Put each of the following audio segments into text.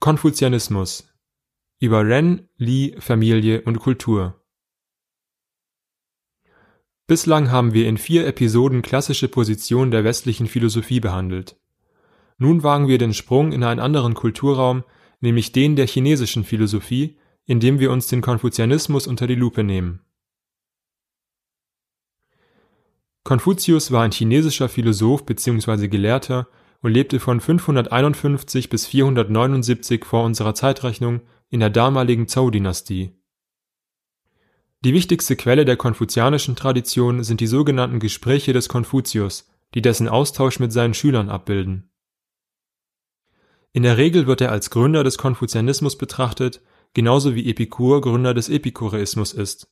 Konfuzianismus über Ren, Li, Familie und Kultur. Bislang haben wir in vier Episoden klassische Positionen der westlichen Philosophie behandelt. Nun wagen wir den Sprung in einen anderen Kulturraum, nämlich den der chinesischen Philosophie, indem wir uns den Konfuzianismus unter die Lupe nehmen. Konfuzius war ein chinesischer Philosoph bzw. Gelehrter und lebte von 551 bis 479 vor unserer Zeitrechnung in der damaligen Zhou-Dynastie. Die wichtigste Quelle der konfuzianischen Tradition sind die sogenannten Gespräche des Konfuzius, die dessen Austausch mit seinen Schülern abbilden. In der Regel wird er als Gründer des Konfuzianismus betrachtet, genauso wie Epikur Gründer des Epikureismus ist.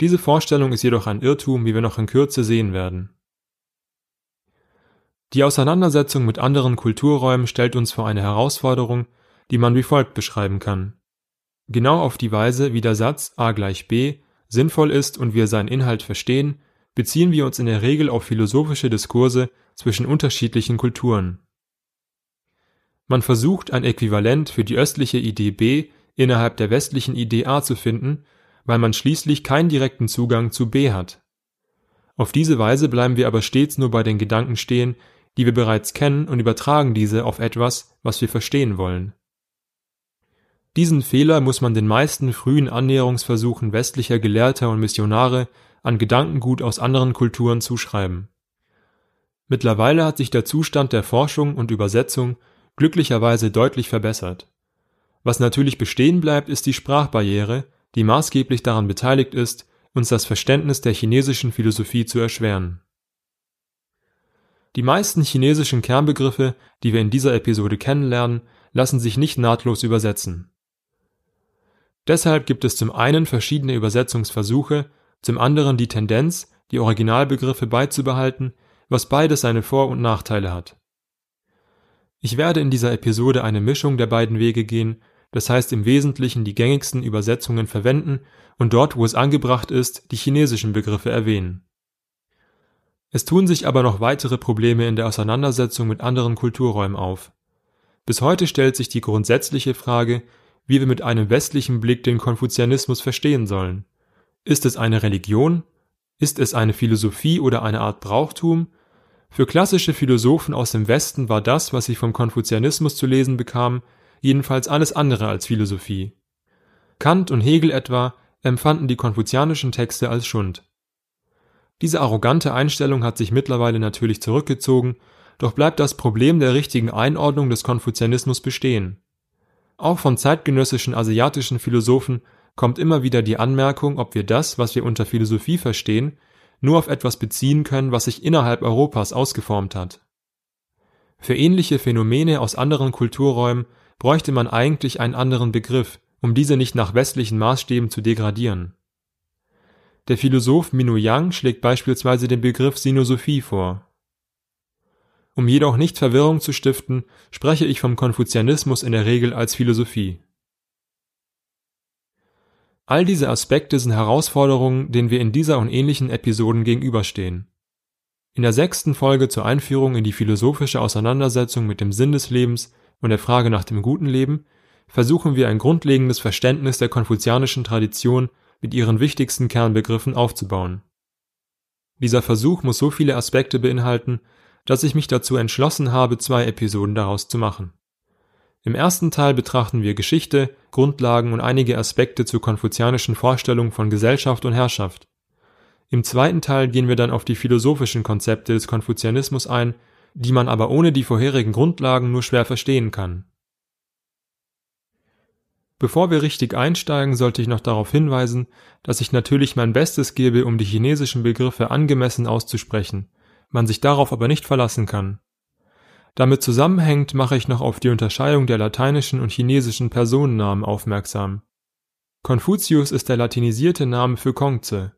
Diese Vorstellung ist jedoch ein Irrtum, wie wir noch in Kürze sehen werden. Die Auseinandersetzung mit anderen Kulturräumen stellt uns vor eine Herausforderung, die man wie folgt beschreiben kann. Genau auf die Weise, wie der Satz a gleich b sinnvoll ist und wir seinen Inhalt verstehen, beziehen wir uns in der Regel auf philosophische Diskurse zwischen unterschiedlichen Kulturen. Man versucht ein Äquivalent für die östliche Idee B innerhalb der westlichen Idee A zu finden, weil man schließlich keinen direkten Zugang zu B hat. Auf diese Weise bleiben wir aber stets nur bei den Gedanken stehen, die wir bereits kennen und übertragen diese auf etwas, was wir verstehen wollen. Diesen Fehler muss man den meisten frühen Annäherungsversuchen westlicher Gelehrter und Missionare an Gedankengut aus anderen Kulturen zuschreiben. Mittlerweile hat sich der Zustand der Forschung und Übersetzung glücklicherweise deutlich verbessert. Was natürlich bestehen bleibt, ist die Sprachbarriere, die maßgeblich daran beteiligt ist, uns das Verständnis der chinesischen Philosophie zu erschweren. Die meisten chinesischen Kernbegriffe, die wir in dieser Episode kennenlernen, lassen sich nicht nahtlos übersetzen. Deshalb gibt es zum einen verschiedene Übersetzungsversuche, zum anderen die Tendenz, die Originalbegriffe beizubehalten, was beides seine Vor- und Nachteile hat. Ich werde in dieser Episode eine Mischung der beiden Wege gehen, das heißt im Wesentlichen die gängigsten Übersetzungen verwenden und dort, wo es angebracht ist, die chinesischen Begriffe erwähnen. Es tun sich aber noch weitere Probleme in der Auseinandersetzung mit anderen Kulturräumen auf. Bis heute stellt sich die grundsätzliche Frage, wie wir mit einem westlichen Blick den Konfuzianismus verstehen sollen. Ist es eine Religion? Ist es eine Philosophie oder eine Art Brauchtum? Für klassische Philosophen aus dem Westen war das, was sie vom Konfuzianismus zu lesen bekamen, jedenfalls alles andere als Philosophie. Kant und Hegel etwa empfanden die konfuzianischen Texte als Schund. Diese arrogante Einstellung hat sich mittlerweile natürlich zurückgezogen, doch bleibt das Problem der richtigen Einordnung des Konfuzianismus bestehen. Auch von zeitgenössischen asiatischen Philosophen kommt immer wieder die Anmerkung, ob wir das, was wir unter Philosophie verstehen, nur auf etwas beziehen können, was sich innerhalb Europas ausgeformt hat. Für ähnliche Phänomene aus anderen Kulturräumen bräuchte man eigentlich einen anderen Begriff, um diese nicht nach westlichen Maßstäben zu degradieren. Der Philosoph Minnu Yang schlägt beispielsweise den Begriff Sinosophie vor um jedoch nicht Verwirrung zu stiften, spreche ich vom Konfuzianismus in der Regel als Philosophie. All diese Aspekte sind Herausforderungen, denen wir in dieser und ähnlichen Episoden gegenüberstehen. In der sechsten Folge zur Einführung in die philosophische Auseinandersetzung mit dem Sinn des Lebens und der Frage nach dem guten Leben versuchen wir ein grundlegendes Verständnis der konfuzianischen Tradition mit ihren wichtigsten Kernbegriffen aufzubauen. Dieser Versuch muss so viele Aspekte beinhalten, dass ich mich dazu entschlossen habe, zwei Episoden daraus zu machen. Im ersten Teil betrachten wir Geschichte, Grundlagen und einige Aspekte zur konfuzianischen Vorstellung von Gesellschaft und Herrschaft. Im zweiten Teil gehen wir dann auf die philosophischen Konzepte des Konfuzianismus ein, die man aber ohne die vorherigen Grundlagen nur schwer verstehen kann. Bevor wir richtig einsteigen, sollte ich noch darauf hinweisen, dass ich natürlich mein Bestes gebe, um die chinesischen Begriffe angemessen auszusprechen man sich darauf aber nicht verlassen kann. Damit zusammenhängt mache ich noch auf die Unterscheidung der lateinischen und chinesischen Personennamen aufmerksam. Konfuzius ist der latinisierte Name für Kongze.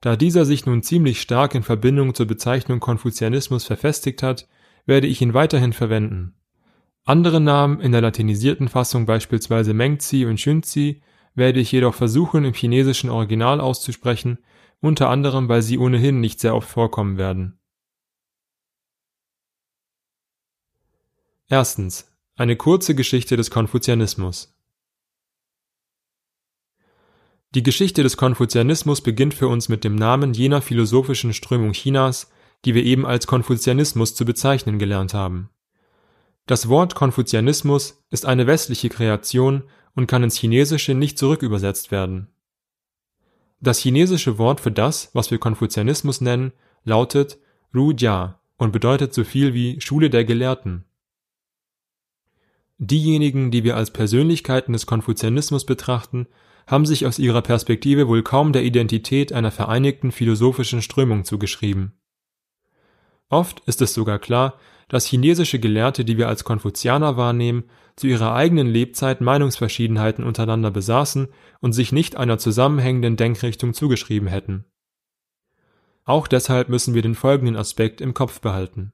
Da dieser sich nun ziemlich stark in Verbindung zur Bezeichnung Konfuzianismus verfestigt hat, werde ich ihn weiterhin verwenden. Andere Namen in der latinisierten Fassung beispielsweise Mengzi und Xunzi werde ich jedoch versuchen im chinesischen Original auszusprechen, unter anderem weil sie ohnehin nicht sehr oft vorkommen werden. Erstens. Eine kurze Geschichte des Konfuzianismus. Die Geschichte des Konfuzianismus beginnt für uns mit dem Namen jener philosophischen Strömung Chinas, die wir eben als Konfuzianismus zu bezeichnen gelernt haben. Das Wort Konfuzianismus ist eine westliche Kreation und kann ins Chinesische nicht zurückübersetzt werden. Das chinesische Wort für das, was wir Konfuzianismus nennen, lautet Ru Jia und bedeutet so viel wie Schule der Gelehrten. Diejenigen, die wir als Persönlichkeiten des Konfuzianismus betrachten, haben sich aus ihrer Perspektive wohl kaum der Identität einer vereinigten philosophischen Strömung zugeschrieben. Oft ist es sogar klar, dass chinesische Gelehrte, die wir als Konfuzianer wahrnehmen, zu ihrer eigenen Lebzeit Meinungsverschiedenheiten untereinander besaßen und sich nicht einer zusammenhängenden Denkrichtung zugeschrieben hätten. Auch deshalb müssen wir den folgenden Aspekt im Kopf behalten.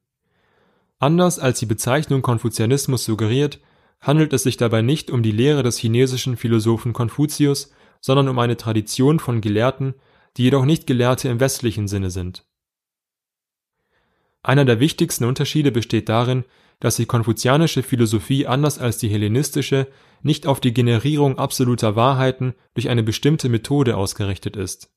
Anders als die Bezeichnung Konfuzianismus suggeriert, handelt es sich dabei nicht um die Lehre des chinesischen Philosophen Konfuzius, sondern um eine Tradition von Gelehrten, die jedoch nicht Gelehrte im westlichen Sinne sind. Einer der wichtigsten Unterschiede besteht darin, dass die konfuzianische Philosophie anders als die hellenistische nicht auf die Generierung absoluter Wahrheiten durch eine bestimmte Methode ausgerichtet ist.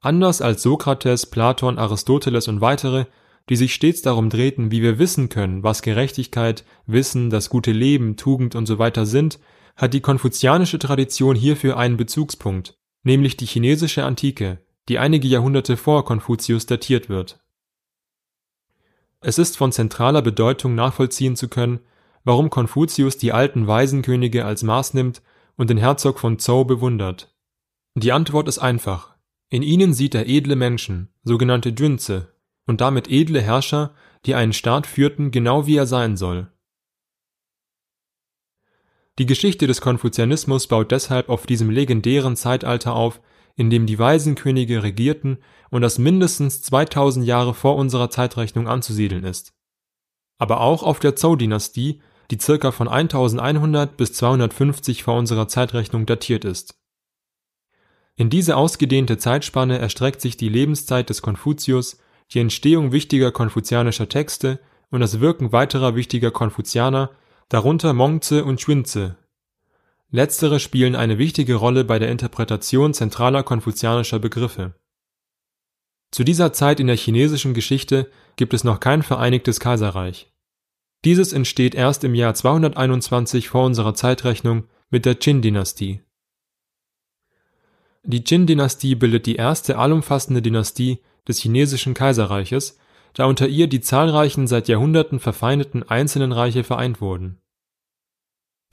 Anders als Sokrates, Platon, Aristoteles und weitere die sich stets darum drehten, wie wir wissen können, was Gerechtigkeit, Wissen, das gute Leben, Tugend und so weiter sind, hat die konfuzianische Tradition hierfür einen Bezugspunkt, nämlich die chinesische Antike, die einige Jahrhunderte vor Konfuzius datiert wird. Es ist von zentraler Bedeutung nachvollziehen zu können, warum Konfuzius die alten Waisenkönige als Maß nimmt und den Herzog von Zhou bewundert. Die Antwort ist einfach. In ihnen sieht er edle Menschen, sogenannte Junze, und damit edle Herrscher, die einen Staat führten, genau wie er sein soll. Die Geschichte des Konfuzianismus baut deshalb auf diesem legendären Zeitalter auf, in dem die Waisenkönige regierten und das mindestens 2000 Jahre vor unserer Zeitrechnung anzusiedeln ist. Aber auch auf der Zhou-Dynastie, die circa von 1100 bis 250 vor unserer Zeitrechnung datiert ist. In diese ausgedehnte Zeitspanne erstreckt sich die Lebenszeit des Konfuzius die Entstehung wichtiger konfuzianischer Texte und das Wirken weiterer wichtiger Konfuzianer, darunter Mongze und Schwinze. Letztere spielen eine wichtige Rolle bei der Interpretation zentraler konfuzianischer Begriffe. Zu dieser Zeit in der chinesischen Geschichte gibt es noch kein vereinigtes Kaiserreich. Dieses entsteht erst im Jahr 221 vor unserer Zeitrechnung mit der Qin-Dynastie. Die Qin-Dynastie bildet die erste allumfassende Dynastie, des chinesischen Kaiserreiches, da unter ihr die zahlreichen seit Jahrhunderten verfeindeten einzelnen Reiche vereint wurden.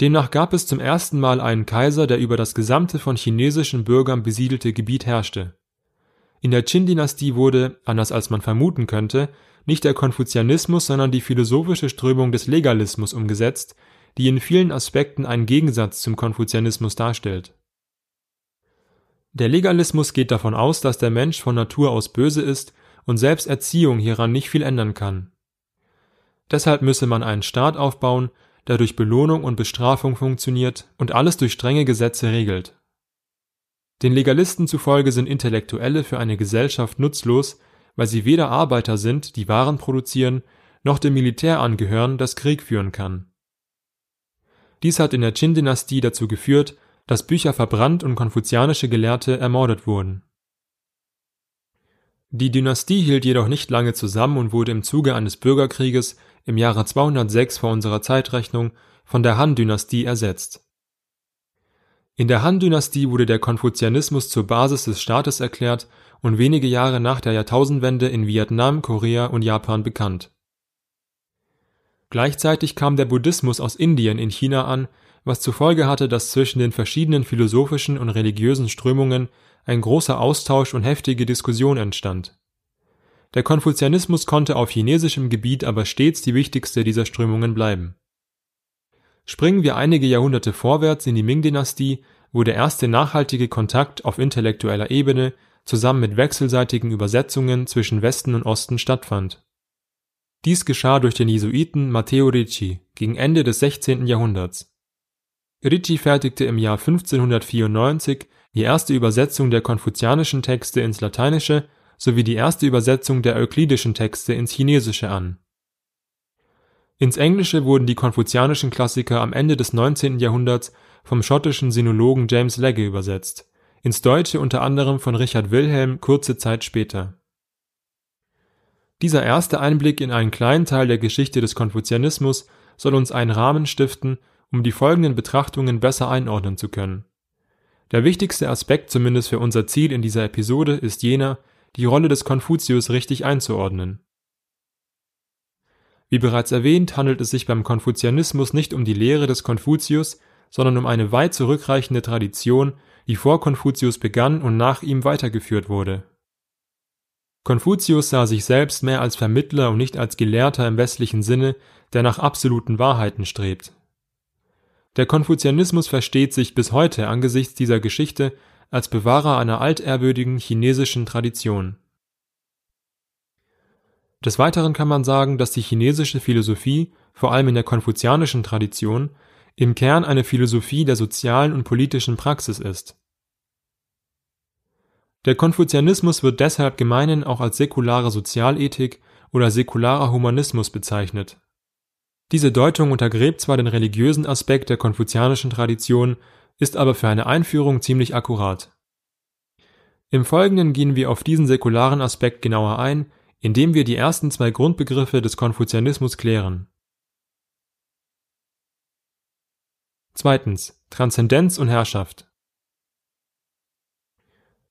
Demnach gab es zum ersten Mal einen Kaiser, der über das gesamte von chinesischen Bürgern besiedelte Gebiet herrschte. In der Qin-Dynastie wurde, anders als man vermuten könnte, nicht der Konfuzianismus, sondern die philosophische Strömung des Legalismus umgesetzt, die in vielen Aspekten einen Gegensatz zum Konfuzianismus darstellt der Legalismus geht davon aus, dass der Mensch von Natur aus böse ist und selbst Erziehung hieran nicht viel ändern kann. Deshalb müsse man einen Staat aufbauen, der durch Belohnung und Bestrafung funktioniert und alles durch strenge Gesetze regelt. Den Legalisten zufolge sind Intellektuelle für eine Gesellschaft nutzlos, weil sie weder Arbeiter sind, die Waren produzieren, noch dem Militär angehören, das Krieg führen kann. Dies hat in der Qin-Dynastie dazu geführt, dass Bücher verbrannt und konfuzianische Gelehrte ermordet wurden. Die Dynastie hielt jedoch nicht lange zusammen und wurde im Zuge eines Bürgerkrieges im Jahre 206 vor unserer Zeitrechnung von der Han-Dynastie ersetzt. In der Han-Dynastie wurde der Konfuzianismus zur Basis des Staates erklärt und wenige Jahre nach der Jahrtausendwende in Vietnam, Korea und Japan bekannt. Gleichzeitig kam der Buddhismus aus Indien in China an was zur Folge hatte, dass zwischen den verschiedenen philosophischen und religiösen Strömungen ein großer Austausch und heftige Diskussion entstand. Der Konfuzianismus konnte auf chinesischem Gebiet aber stets die wichtigste dieser Strömungen bleiben. Springen wir einige Jahrhunderte vorwärts in die Ming-Dynastie, wo der erste nachhaltige Kontakt auf intellektueller Ebene zusammen mit wechselseitigen Übersetzungen zwischen Westen und Osten stattfand. Dies geschah durch den Jesuiten Matteo Ricci gegen Ende des 16. Jahrhunderts. Ricci fertigte im Jahr 1594 die erste Übersetzung der konfuzianischen Texte ins Lateinische sowie die erste Übersetzung der euklidischen Texte ins Chinesische an. Ins Englische wurden die konfuzianischen Klassiker am Ende des 19. Jahrhunderts vom schottischen Sinologen James Legge übersetzt, ins Deutsche unter anderem von Richard Wilhelm kurze Zeit später. Dieser erste Einblick in einen kleinen Teil der Geschichte des Konfuzianismus soll uns einen Rahmen stiften, um die folgenden Betrachtungen besser einordnen zu können. Der wichtigste Aspekt zumindest für unser Ziel in dieser Episode ist jener, die Rolle des Konfuzius richtig einzuordnen. Wie bereits erwähnt, handelt es sich beim Konfuzianismus nicht um die Lehre des Konfuzius, sondern um eine weit zurückreichende Tradition, die vor Konfuzius begann und nach ihm weitergeführt wurde. Konfuzius sah sich selbst mehr als Vermittler und nicht als Gelehrter im westlichen Sinne, der nach absoluten Wahrheiten strebt. Der Konfuzianismus versteht sich bis heute angesichts dieser Geschichte als Bewahrer einer altehrwürdigen chinesischen Tradition. Des Weiteren kann man sagen, dass die chinesische Philosophie, vor allem in der konfuzianischen Tradition, im Kern eine Philosophie der sozialen und politischen Praxis ist. Der Konfuzianismus wird deshalb gemeinen auch als säkulare Sozialethik oder säkularer Humanismus bezeichnet. Diese Deutung untergräbt zwar den religiösen Aspekt der konfuzianischen Tradition, ist aber für eine Einführung ziemlich akkurat. Im Folgenden gehen wir auf diesen säkularen Aspekt genauer ein, indem wir die ersten zwei Grundbegriffe des Konfuzianismus klären. Zweitens. Transzendenz und Herrschaft.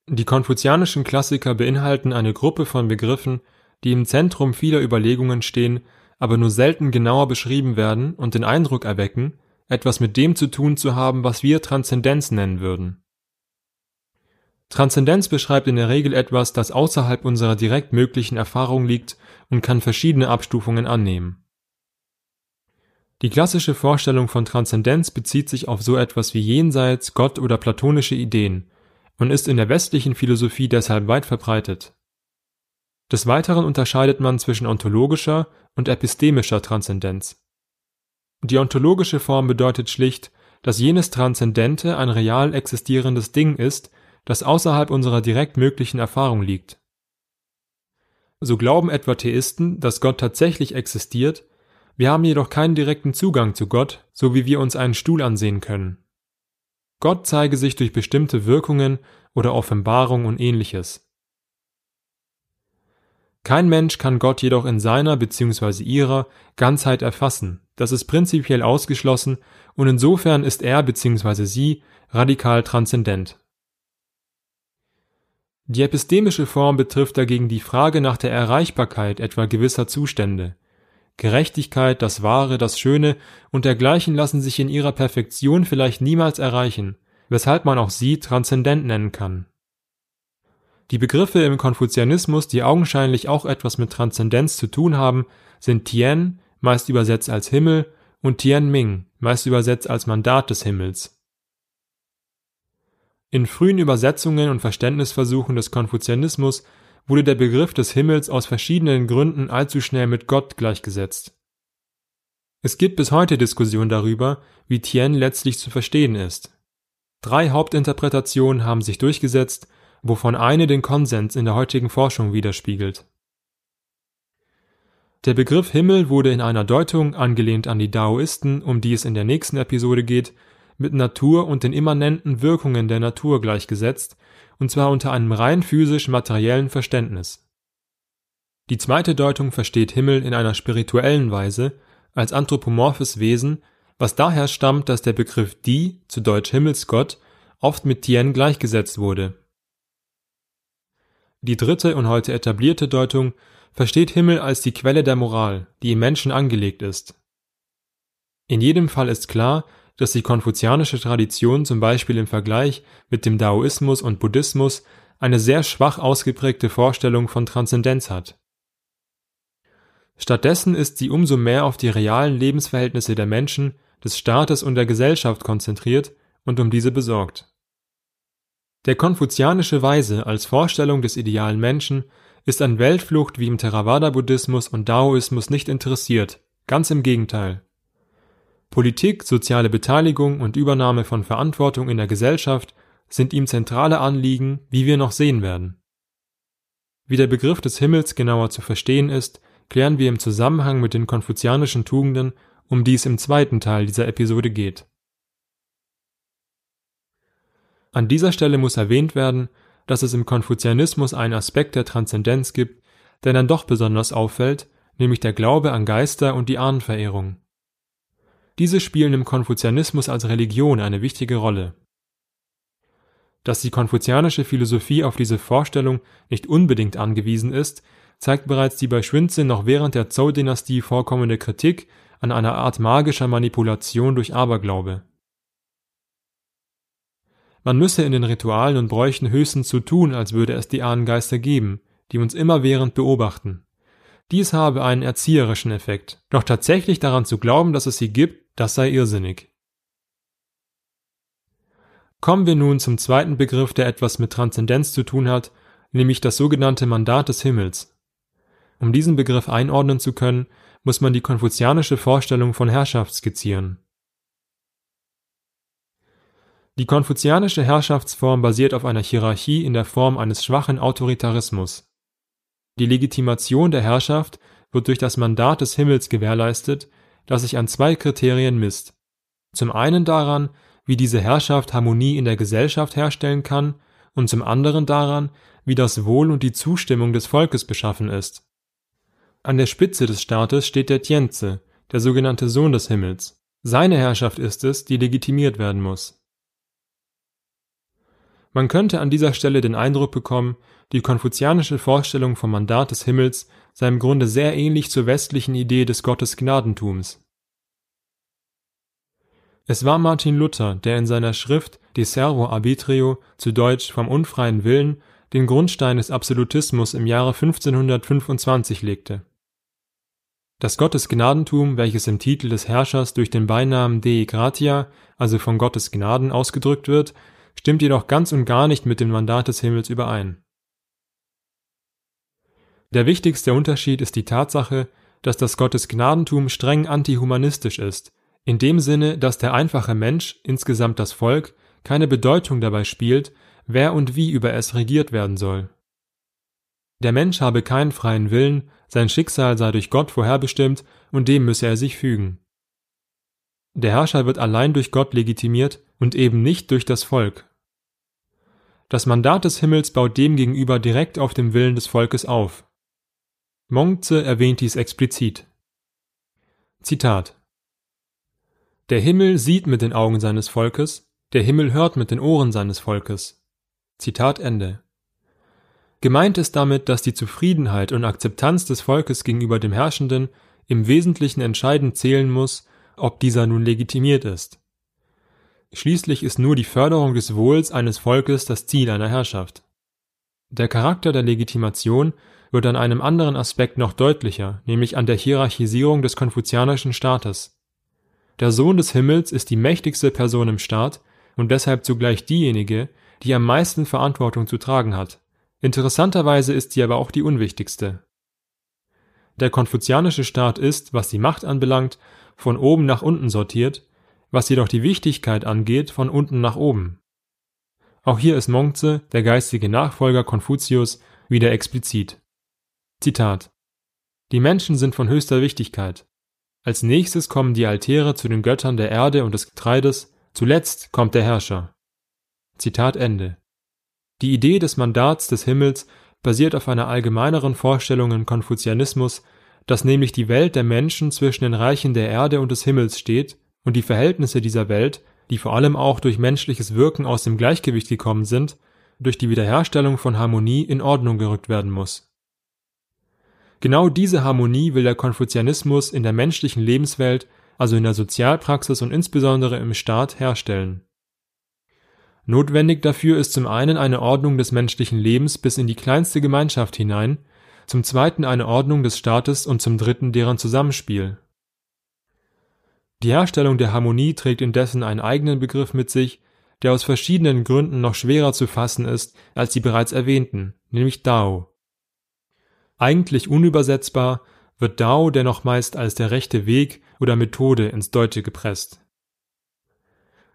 Die konfuzianischen Klassiker beinhalten eine Gruppe von Begriffen, die im Zentrum vieler Überlegungen stehen, aber nur selten genauer beschrieben werden und den Eindruck erwecken, etwas mit dem zu tun zu haben, was wir Transzendenz nennen würden. Transzendenz beschreibt in der Regel etwas, das außerhalb unserer direkt möglichen Erfahrung liegt und kann verschiedene Abstufungen annehmen. Die klassische Vorstellung von Transzendenz bezieht sich auf so etwas wie Jenseits, Gott oder platonische Ideen und ist in der westlichen Philosophie deshalb weit verbreitet. Des Weiteren unterscheidet man zwischen ontologischer und epistemischer Transzendenz. Die ontologische Form bedeutet schlicht, dass jenes Transzendente ein real existierendes Ding ist, das außerhalb unserer direkt möglichen Erfahrung liegt. So glauben etwa Theisten, dass Gott tatsächlich existiert, wir haben jedoch keinen direkten Zugang zu Gott, so wie wir uns einen Stuhl ansehen können. Gott zeige sich durch bestimmte Wirkungen oder Offenbarung und ähnliches. Kein Mensch kann Gott jedoch in seiner bzw. ihrer Ganzheit erfassen, das ist prinzipiell ausgeschlossen und insofern ist er bzw. sie radikal transzendent. Die epistemische Form betrifft dagegen die Frage nach der Erreichbarkeit etwa gewisser Zustände. Gerechtigkeit, das Wahre, das Schöne und dergleichen lassen sich in ihrer Perfektion vielleicht niemals erreichen, weshalb man auch sie transzendent nennen kann. Die Begriffe im Konfuzianismus, die augenscheinlich auch etwas mit Transzendenz zu tun haben, sind Tien, meist übersetzt als Himmel, und Tianming, meist übersetzt als Mandat des Himmels. In frühen Übersetzungen und Verständnisversuchen des Konfuzianismus wurde der Begriff des Himmels aus verschiedenen Gründen allzu schnell mit Gott gleichgesetzt. Es gibt bis heute Diskussion darüber, wie Tien letztlich zu verstehen ist. Drei Hauptinterpretationen haben sich durchgesetzt, wovon eine den Konsens in der heutigen Forschung widerspiegelt. Der Begriff Himmel wurde in einer Deutung, angelehnt an die Daoisten, um die es in der nächsten Episode geht, mit Natur und den immanenten Wirkungen der Natur gleichgesetzt, und zwar unter einem rein physisch-materiellen Verständnis. Die zweite Deutung versteht Himmel in einer spirituellen Weise, als anthropomorphes Wesen, was daher stammt, dass der Begriff Di, zu Deutsch Himmelsgott, oft mit Tien gleichgesetzt wurde. Die dritte und heute etablierte Deutung versteht Himmel als die Quelle der Moral, die im Menschen angelegt ist. In jedem Fall ist klar, dass die konfuzianische Tradition zum Beispiel im Vergleich mit dem Daoismus und Buddhismus eine sehr schwach ausgeprägte Vorstellung von Transzendenz hat. Stattdessen ist sie umso mehr auf die realen Lebensverhältnisse der Menschen, des Staates und der Gesellschaft konzentriert und um diese besorgt. Der konfuzianische Weise als Vorstellung des idealen Menschen ist an Weltflucht wie im Theravada-Buddhismus und Daoismus nicht interessiert, ganz im Gegenteil. Politik, soziale Beteiligung und Übernahme von Verantwortung in der Gesellschaft sind ihm zentrale Anliegen, wie wir noch sehen werden. Wie der Begriff des Himmels genauer zu verstehen ist, klären wir im Zusammenhang mit den konfuzianischen Tugenden, um die es im zweiten Teil dieser Episode geht. An dieser Stelle muss erwähnt werden, dass es im Konfuzianismus einen Aspekt der Transzendenz gibt, der dann doch besonders auffällt, nämlich der Glaube an Geister und die Ahnenverehrung. Diese spielen im Konfuzianismus als Religion eine wichtige Rolle. Dass die konfuzianische Philosophie auf diese Vorstellung nicht unbedingt angewiesen ist, zeigt bereits die bei Schwindzin noch während der Zhou-Dynastie vorkommende Kritik an einer Art magischer Manipulation durch Aberglaube. Man müsse in den Ritualen und Bräuchen höchstens so tun, als würde es die Ahnengeister geben, die uns immerwährend beobachten. Dies habe einen erzieherischen Effekt, doch tatsächlich daran zu glauben, dass es sie gibt, das sei irrsinnig. Kommen wir nun zum zweiten Begriff, der etwas mit Transzendenz zu tun hat, nämlich das sogenannte Mandat des Himmels. Um diesen Begriff einordnen zu können, muss man die konfuzianische Vorstellung von Herrschaft skizzieren. Die konfuzianische Herrschaftsform basiert auf einer Hierarchie in der Form eines schwachen Autoritarismus. Die Legitimation der Herrschaft wird durch das Mandat des Himmels gewährleistet, das sich an zwei Kriterien misst. Zum einen daran, wie diese Herrschaft Harmonie in der Gesellschaft herstellen kann, und zum anderen daran, wie das Wohl und die Zustimmung des Volkes beschaffen ist. An der Spitze des Staates steht der Tienze, der sogenannte Sohn des Himmels. Seine Herrschaft ist es, die legitimiert werden muss. Man könnte an dieser Stelle den Eindruck bekommen, die konfuzianische Vorstellung vom Mandat des Himmels sei im Grunde sehr ähnlich zur westlichen Idee des Gottesgnadentums. Es war Martin Luther, der in seiner Schrift De Servo Arbitrio, zu Deutsch vom unfreien Willen, den Grundstein des Absolutismus im Jahre 1525 legte. Das Gottesgnadentum, welches im Titel des Herrschers durch den Beinamen Dei Gratia, also von Gottes Gnaden ausgedrückt wird, stimmt jedoch ganz und gar nicht mit dem Mandat des Himmels überein. Der wichtigste Unterschied ist die Tatsache, dass das Gottesgnadentum streng antihumanistisch ist, in dem Sinne, dass der einfache Mensch, insgesamt das Volk, keine Bedeutung dabei spielt, wer und wie über es regiert werden soll. Der Mensch habe keinen freien Willen, sein Schicksal sei durch Gott vorherbestimmt und dem müsse er sich fügen. Der Herrscher wird allein durch Gott legitimiert und eben nicht durch das Volk. Das Mandat des Himmels baut demgegenüber direkt auf dem Willen des Volkes auf. Mongze erwähnt dies explizit. Zitat Der Himmel sieht mit den Augen seines Volkes, der Himmel hört mit den Ohren seines Volkes. Zitat Ende. Gemeint ist damit, dass die Zufriedenheit und Akzeptanz des Volkes gegenüber dem Herrschenden im Wesentlichen entscheidend zählen muss, ob dieser nun legitimiert ist. Schließlich ist nur die Förderung des Wohls eines Volkes das Ziel einer Herrschaft. Der Charakter der Legitimation wird an einem anderen Aspekt noch deutlicher, nämlich an der Hierarchisierung des konfuzianischen Staates. Der Sohn des Himmels ist die mächtigste Person im Staat und deshalb zugleich diejenige, die am meisten Verantwortung zu tragen hat. Interessanterweise ist sie aber auch die unwichtigste. Der konfuzianische Staat ist, was die Macht anbelangt, von oben nach unten sortiert, was jedoch die Wichtigkeit angeht, von unten nach oben. Auch hier ist Mongze, der geistige Nachfolger Konfuzius, wieder explizit. Zitat Die Menschen sind von höchster Wichtigkeit. Als nächstes kommen die Altäre zu den Göttern der Erde und des Getreides, zuletzt kommt der Herrscher. Zitat Ende. Die Idee des Mandats des Himmels basiert auf einer allgemeineren Vorstellung im Konfuzianismus, dass nämlich die Welt der Menschen zwischen den Reichen der Erde und des Himmels steht und die Verhältnisse dieser Welt, die vor allem auch durch menschliches Wirken aus dem Gleichgewicht gekommen sind, durch die Wiederherstellung von Harmonie in Ordnung gerückt werden muss. Genau diese Harmonie will der Konfuzianismus in der menschlichen Lebenswelt, also in der Sozialpraxis und insbesondere im Staat, herstellen. Notwendig dafür ist zum einen eine Ordnung des menschlichen Lebens bis in die kleinste Gemeinschaft hinein, zum zweiten eine Ordnung des Staates und zum dritten deren Zusammenspiel. Die Herstellung der Harmonie trägt indessen einen eigenen Begriff mit sich, der aus verschiedenen Gründen noch schwerer zu fassen ist als die bereits erwähnten, nämlich Dao. Eigentlich unübersetzbar wird Dao dennoch meist als der rechte Weg oder Methode ins Deutsche gepresst.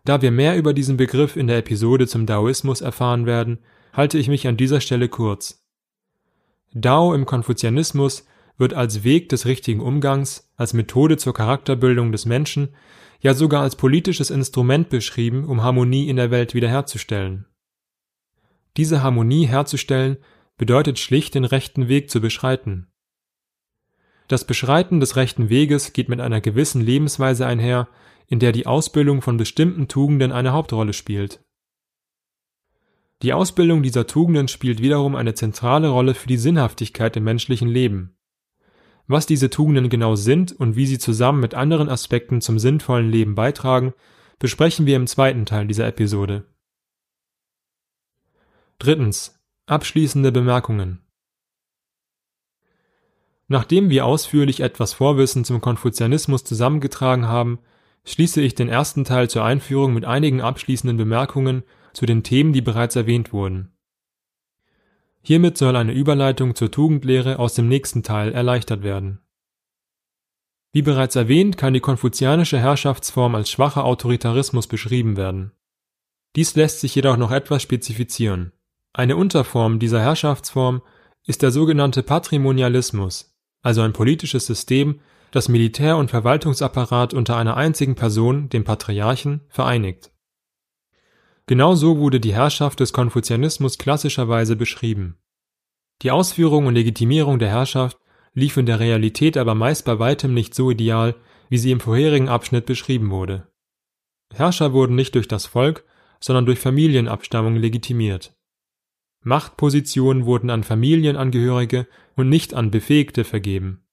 Da wir mehr über diesen Begriff in der Episode zum Daoismus erfahren werden, halte ich mich an dieser Stelle kurz. Dao im Konfuzianismus wird als Weg des richtigen Umgangs, als Methode zur Charakterbildung des Menschen, ja sogar als politisches Instrument beschrieben, um Harmonie in der Welt wiederherzustellen. Diese Harmonie herzustellen bedeutet schlicht den rechten Weg zu beschreiten. Das Beschreiten des rechten Weges geht mit einer gewissen Lebensweise einher, in der die Ausbildung von bestimmten Tugenden eine Hauptrolle spielt. Die Ausbildung dieser Tugenden spielt wiederum eine zentrale Rolle für die Sinnhaftigkeit im menschlichen Leben. Was diese Tugenden genau sind und wie sie zusammen mit anderen Aspekten zum sinnvollen Leben beitragen, besprechen wir im zweiten Teil dieser Episode. Drittens. Abschließende Bemerkungen. Nachdem wir ausführlich etwas Vorwissen zum Konfuzianismus zusammengetragen haben, schließe ich den ersten Teil zur Einführung mit einigen abschließenden Bemerkungen zu den Themen, die bereits erwähnt wurden. Hiermit soll eine Überleitung zur Tugendlehre aus dem nächsten Teil erleichtert werden. Wie bereits erwähnt, kann die konfuzianische Herrschaftsform als schwacher Autoritarismus beschrieben werden. Dies lässt sich jedoch noch etwas spezifizieren. Eine Unterform dieser Herrschaftsform ist der sogenannte Patrimonialismus, also ein politisches System, das Militär und Verwaltungsapparat unter einer einzigen Person, dem Patriarchen, vereinigt. Genau so wurde die Herrschaft des Konfuzianismus klassischerweise beschrieben. Die Ausführung und Legitimierung der Herrschaft lief in der Realität aber meist bei weitem nicht so ideal, wie sie im vorherigen Abschnitt beschrieben wurde. Herrscher wurden nicht durch das Volk, sondern durch Familienabstammung legitimiert. Machtpositionen wurden an Familienangehörige und nicht an Befähigte vergeben.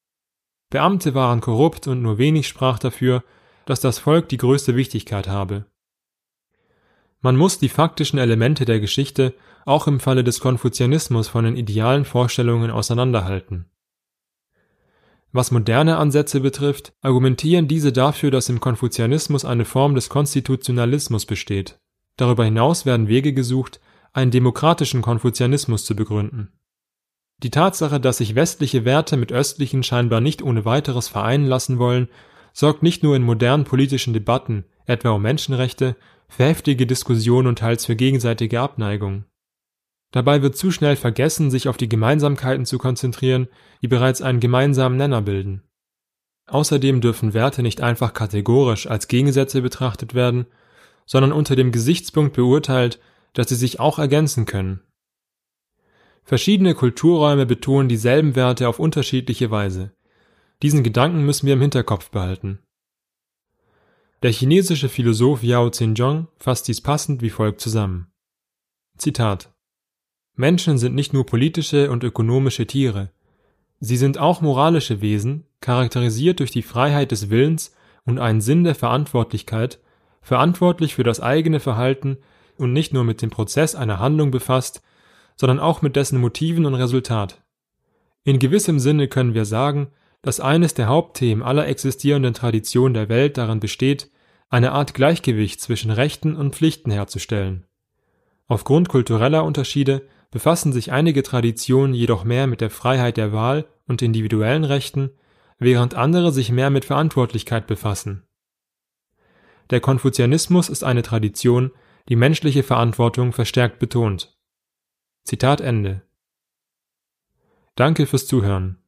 Beamte waren korrupt und nur wenig sprach dafür, dass das Volk die größte Wichtigkeit habe. Man muss die faktischen Elemente der Geschichte auch im Falle des Konfuzianismus von den idealen Vorstellungen auseinanderhalten. Was moderne Ansätze betrifft, argumentieren diese dafür, dass im Konfuzianismus eine Form des Konstitutionalismus besteht. Darüber hinaus werden Wege gesucht, einen demokratischen Konfuzianismus zu begründen die Tatsache, dass sich westliche Werte mit östlichen scheinbar nicht ohne weiteres vereinen lassen wollen, sorgt nicht nur in modernen politischen Debatten, etwa um Menschenrechte, für heftige Diskussionen und teils für gegenseitige Abneigung. Dabei wird zu schnell vergessen, sich auf die Gemeinsamkeiten zu konzentrieren, die bereits einen gemeinsamen Nenner bilden. Außerdem dürfen Werte nicht einfach kategorisch als Gegensätze betrachtet werden, sondern unter dem Gesichtspunkt beurteilt, dass sie sich auch ergänzen können Verschiedene Kulturräume betonen dieselben Werte auf unterschiedliche Weise. Diesen Gedanken müssen wir im Hinterkopf behalten. Der chinesische Philosoph Yao Zhenjiang fasst dies passend wie folgt zusammen. Zitat Menschen sind nicht nur politische und ökonomische Tiere, sie sind auch moralische Wesen, charakterisiert durch die Freiheit des Willens und einen Sinn der Verantwortlichkeit, verantwortlich für das eigene Verhalten und nicht nur mit dem Prozess einer Handlung befasst, sondern auch mit dessen Motiven und Resultat. In gewissem Sinne können wir sagen, dass eines der Hauptthemen aller existierenden Traditionen der Welt darin besteht, eine Art Gleichgewicht zwischen Rechten und Pflichten herzustellen. Aufgrund kultureller Unterschiede befassen sich einige Traditionen jedoch mehr mit der Freiheit der Wahl und individuellen Rechten, während andere sich mehr mit Verantwortlichkeit befassen. Der Konfuzianismus ist eine Tradition, die menschliche Verantwortung verstärkt betont. Zitat Ende. Danke fürs Zuhören.